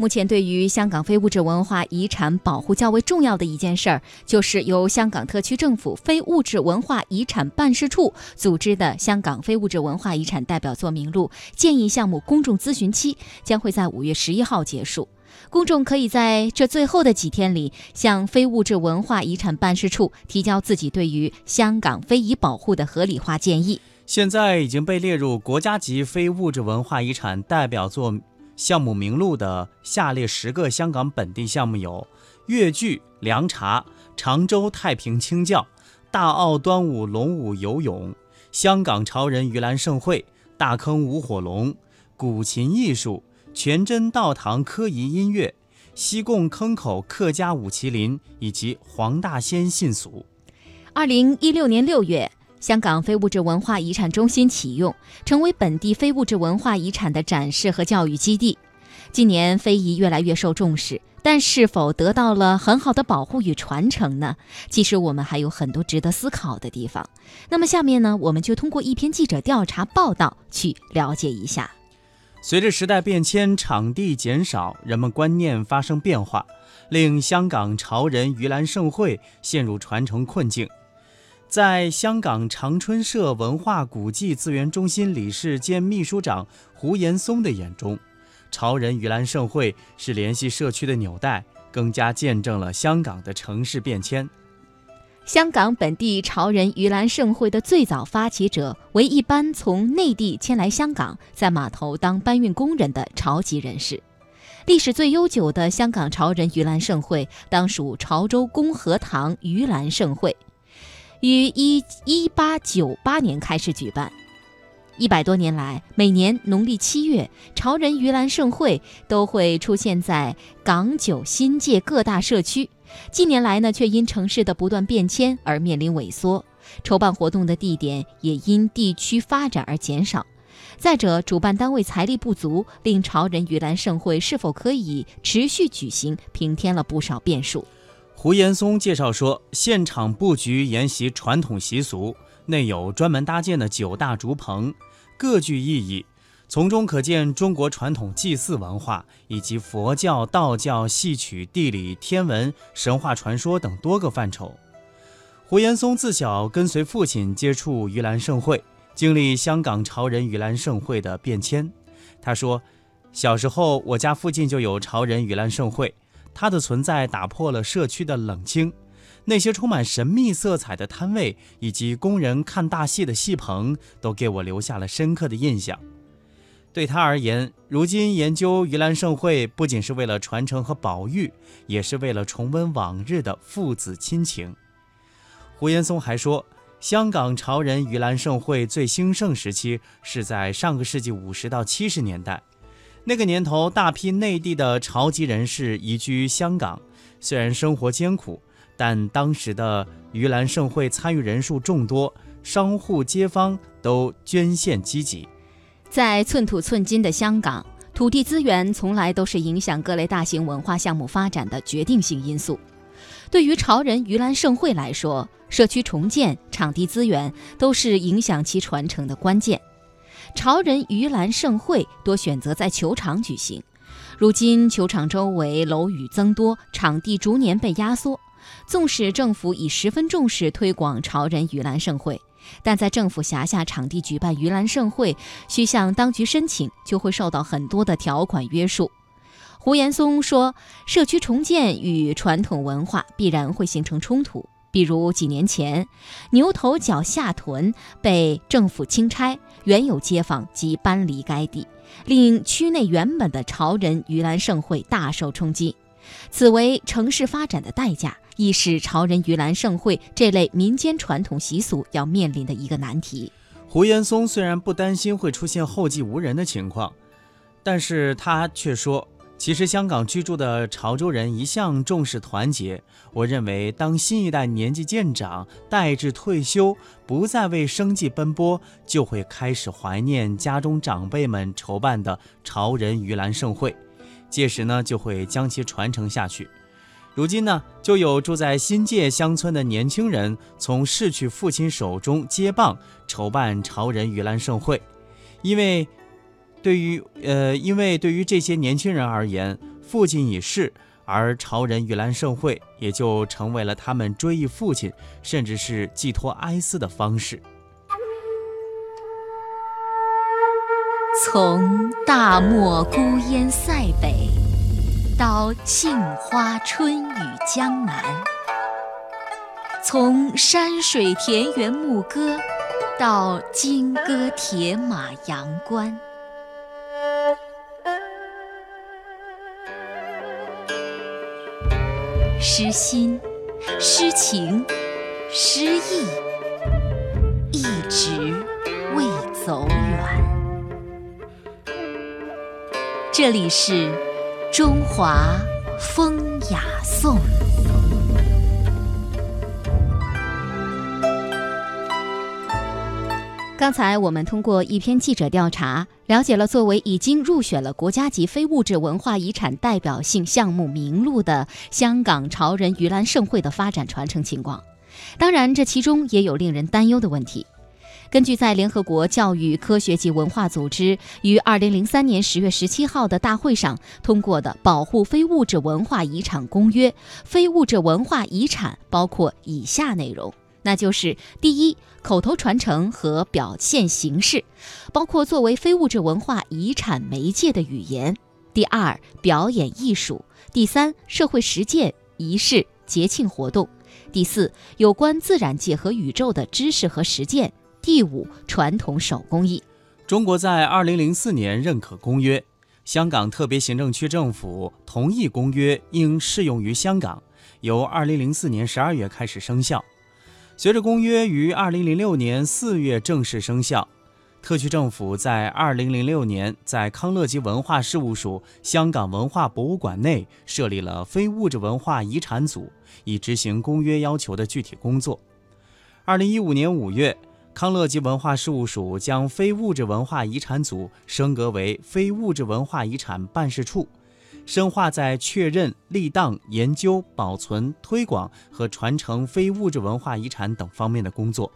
目前，对于香港非物质文化遗产保护较为重要的一件事儿，就是由香港特区政府非物质文化遗产办事处组织的香港非物质文化遗产代表作名录建议项目公众咨询期将会在五月十一号结束。公众可以在这最后的几天里，向非物质文化遗产办事处提交自己对于香港非遗保护的合理化建议。现在已经被列入国家级非物质文化遗产代表作。项目名录的下列十个香港本地项目有：粤剧、凉茶、常州太平清教、大澳端午龙舞游泳、香港潮人盂兰盛会、大坑舞火龙、古琴艺术、全真道堂科仪音乐、西贡坑口客家舞麒麟以及黄大仙信俗。二零一六年六月。香港非物质文化遗产中心启用，成为本地非物质文化遗产的展示和教育基地。今年非遗越来越受重视，但是否得到了很好的保护与传承呢？其实我们还有很多值得思考的地方。那么下面呢，我们就通过一篇记者调查报道去了解一下。随着时代变迁，场地减少，人们观念发生变化，令香港潮人盂兰盛会陷入传承困境。在香港长春社文化古迹资源中心理事兼秘书长胡延松的眼中，潮人盂兰盛会是联系社区的纽带，更加见证了香港的城市变迁。香港本地潮人盂兰盛会的最早发起者为一班从内地迁来香港，在码头当搬运工人的潮籍人士。历史最悠久的香港潮人盂兰盛会，当属潮州公和堂盂兰盛会。于一一八九八年开始举办，一百多年来，每年农历七月，潮人盂兰盛会都会出现在港九新界各大社区。近年来呢，却因城市的不断变迁而面临萎缩，筹办活动的地点也因地区发展而减少。再者，主办单位财力不足，令潮人盂兰盛会是否可以持续举行，平添了不少变数。胡延松介绍说，现场布局沿袭传统习俗，内有专门搭建的九大竹棚，各具意义，从中可见中国传统祭祀文化以及佛教、道教、戏曲、地理、天文、神话传说等多个范畴。胡延松自小跟随父亲接触盂兰盛会，经历香港潮人盂兰盛会的变迁。他说，小时候我家附近就有潮人盂兰盛会。它的存在打破了社区的冷清，那些充满神秘色彩的摊位以及工人看大戏的戏棚，都给我留下了深刻的印象。对他而言，如今研究盂兰盛会，不仅是为了传承和保育，也是为了重温往日的父子亲情。胡延松还说，香港潮人盂兰盛会最兴盛时期是在上个世纪五十到七十年代。那个年头，大批内地的潮籍人士移居香港，虽然生活艰苦，但当时的盂兰盛会参与人数众多，商户街坊都捐献积极。在寸土寸金的香港，土地资源从来都是影响各类大型文化项目发展的决定性因素。对于潮人盂兰盛会来说，社区重建、场地资源都是影响其传承的关键。潮人盂兰盛会多选择在球场举行，如今球场周围楼宇增多，场地逐年被压缩。纵使政府已十分重视推广潮人盂兰盛会，但在政府辖下场地举办盂兰盛会，需向当局申请，就会受到很多的条款约束。胡延松说：“社区重建与传统文化必然会形成冲突。”比如几年前，牛头角下屯被政府清拆，原有街坊即搬离该地，令区内原本的潮人盂兰盛会大受冲击。此为城市发展的代价，亦是潮人盂兰盛会这类民间传统习俗要面临的一个难题。胡延松虽然不担心会出现后继无人的情况，但是他却说。其实，香港居住的潮州人一向重视团结。我认为，当新一代年纪渐长，代至退休，不再为生计奔波，就会开始怀念家中长辈们筹办的潮人盂兰盛会。届时呢，就会将其传承下去。如今呢，就有住在新界乡村的年轻人从逝去父亲手中接棒，筹办潮人盂兰盛会，因为。对于呃，因为对于这些年轻人而言，父亲已逝，而潮人盂兰盛会也就成为了他们追忆父亲，甚至是寄托哀思的方式。从大漠孤烟塞北，到杏花春雨江南；从山水田园牧歌，到金戈铁马阳关。诗心、诗情、诗意，一直未走远。这里是中华风雅颂。刚才我们通过一篇记者调查，了解了作为已经入选了国家级非物质文化遗产代表性项目名录的香港潮人盂兰盛会的发展传承情况。当然，这其中也有令人担忧的问题。根据在联合国教育科学及文化组织于二零零三年十月十七号的大会上通过的《保护非物质文化遗产公约》，非物质文化遗产包括以下内容，那就是：第一，口头传承和表现形式，包括作为非物质文化遗产媒介的语言；第二，表演艺术；第三，社会实践、仪式、节庆活动；第四，有关自然界和宇宙的知识和实践。第五，传统手工艺。中国在二零零四年认可公约，香港特别行政区政府同意公约应适用于香港，由二零零四年十二月开始生效。随着公约于二零零六年四月正式生效，特区政府在二零零六年在康乐及文化事务署香港文化博物馆内设立了非物质文化遗产组，以执行公约要求的具体工作。二零一五年五月。康乐及文化事务署将非物质文化遗产组升格为非物质文化遗产办事处，深化在确认、立档、研究、保存、推广和传承非物质文化遗产等方面的工作。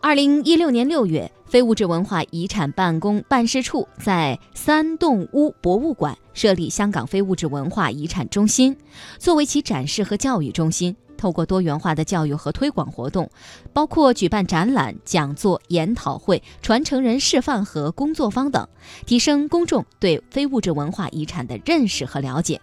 二零一六年六月，非物质文化遗产办公办事处在三栋屋博物馆设立香港非物质文化遗产中心，作为其展示和教育中心。透过多元化的教育和推广活动，包括举办展览、讲座、研讨会、传承人示范和工作坊等，提升公众对非物质文化遗产的认识和了解。